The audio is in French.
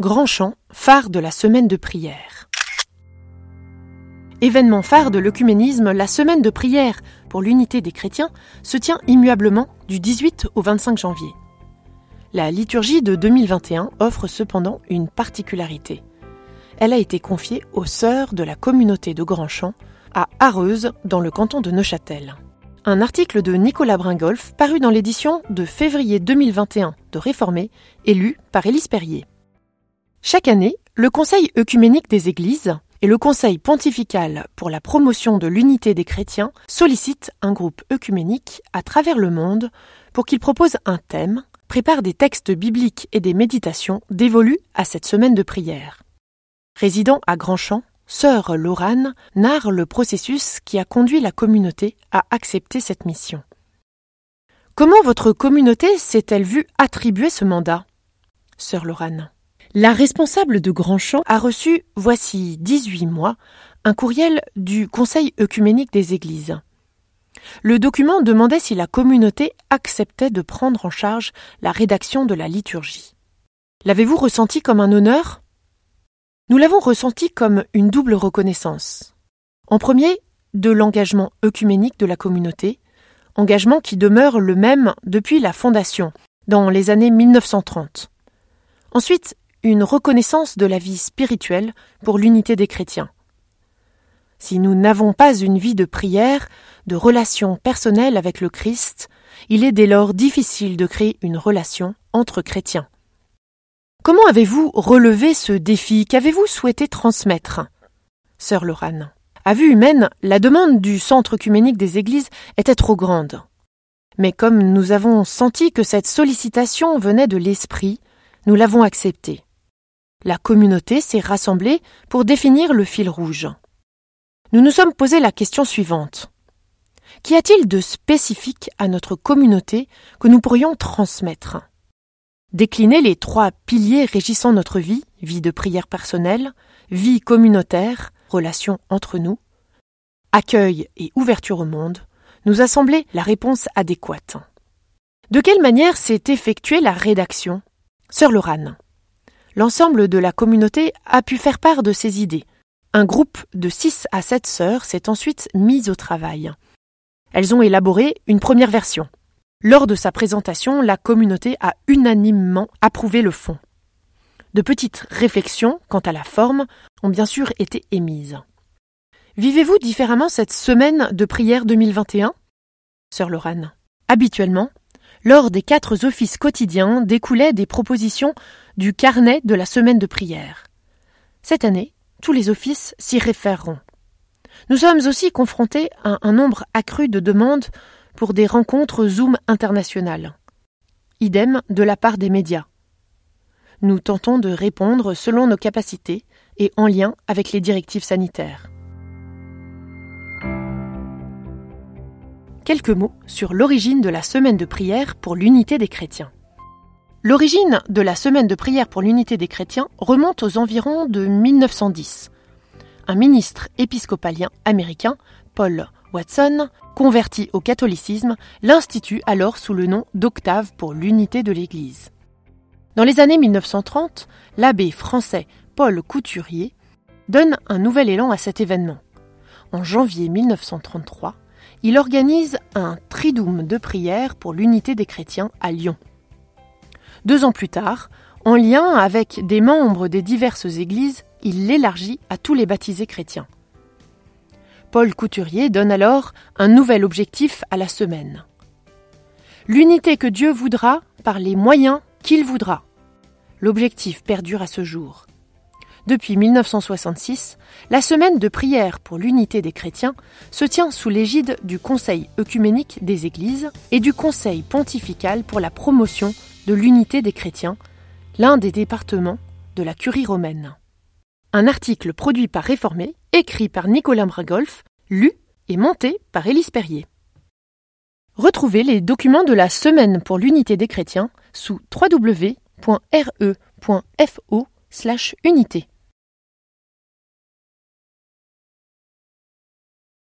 Grand Champ, phare de la semaine de prière. Événement phare de l'œcuménisme, la semaine de prière pour l'unité des chrétiens se tient immuablement du 18 au 25 janvier. La liturgie de 2021 offre cependant une particularité. Elle a été confiée aux sœurs de la communauté de Grand Champ à Arreuse, dans le canton de Neuchâtel. Un article de Nicolas Bringolf paru dans l'édition de février 2021 de Réformé est lu par Élise Perrier. Chaque année, le Conseil œcuménique des Églises et le Conseil pontifical pour la promotion de l'unité des chrétiens sollicitent un groupe œcuménique à travers le monde pour qu'il propose un thème, prépare des textes bibliques et des méditations dévolus à cette semaine de prière. Résidant à Grandchamp, Sœur Lorane narre le processus qui a conduit la communauté à accepter cette mission. Comment votre communauté s'est-elle vue attribuer ce mandat? Sœur Lorane. La responsable de Grandchamp a reçu, voici 18 mois, un courriel du Conseil œcuménique des Églises. Le document demandait si la communauté acceptait de prendre en charge la rédaction de la liturgie. L'avez-vous ressenti comme un honneur? Nous l'avons ressenti comme une double reconnaissance. En premier, de l'engagement œcuménique de la communauté, engagement qui demeure le même depuis la fondation, dans les années 1930. Ensuite, une reconnaissance de la vie spirituelle pour l'unité des chrétiens. Si nous n'avons pas une vie de prière, de relation personnelle avec le Christ, il est dès lors difficile de créer une relation entre chrétiens. Comment avez-vous relevé ce défi Qu'avez-vous souhaité transmettre? Sœur Lorane. À vue humaine, la demande du centre œcuménique des églises était trop grande. Mais comme nous avons senti que cette sollicitation venait de l'esprit, nous l'avons acceptée la communauté s'est rassemblée pour définir le fil rouge. Nous nous sommes posé la question suivante. Qu'y a-t-il de spécifique à notre communauté que nous pourrions transmettre? Décliner les trois piliers régissant notre vie, vie de prière personnelle, vie communautaire, relation entre nous, accueil et ouverture au monde, nous a semblé la réponse adéquate. De quelle manière s'est effectuée la rédaction? Sœur Lorane l'ensemble de la communauté a pu faire part de ses idées. Un groupe de six à sept sœurs s'est ensuite mis au travail. Elles ont élaboré une première version. Lors de sa présentation, la communauté a unanimement approuvé le fond. De petites réflexions quant à la forme ont bien sûr été émises. Vivez-vous différemment cette semaine de prière 2021 Sœur Lorane. Habituellement, lors des quatre offices quotidiens découlaient des propositions du carnet de la semaine de prière. Cette année, tous les offices s'y référeront. Nous sommes aussi confrontés à un nombre accru de demandes pour des rencontres Zoom internationales. Idem de la part des médias. Nous tentons de répondre selon nos capacités et en lien avec les directives sanitaires. Quelques mots sur l'origine de la semaine de prière pour l'unité des chrétiens. L'origine de la semaine de prière pour l'unité des chrétiens remonte aux environs de 1910. Un ministre épiscopalien américain, Paul Watson, converti au catholicisme, l'institue alors sous le nom d'Octave pour l'unité de l'Église. Dans les années 1930, l'abbé français Paul Couturier donne un nouvel élan à cet événement. En janvier 1933, il organise un triduum de prière pour l'unité des chrétiens à Lyon. Deux ans plus tard, en lien avec des membres des diverses églises, il l'élargit à tous les baptisés chrétiens. Paul Couturier donne alors un nouvel objectif à la semaine. L'unité que Dieu voudra par les moyens qu'il voudra. L'objectif perdure à ce jour. Depuis 1966, la semaine de prière pour l'unité des chrétiens se tient sous l'égide du Conseil œcuménique des Églises et du Conseil pontifical pour la promotion de l'unité des chrétiens, l'un des départements de la Curie romaine. Un article produit par Réformé, écrit par Nicolas Bragolf, lu et monté par Élise Perrier. Retrouvez les documents de la Semaine pour l'unité des chrétiens sous www.re.fo/unité.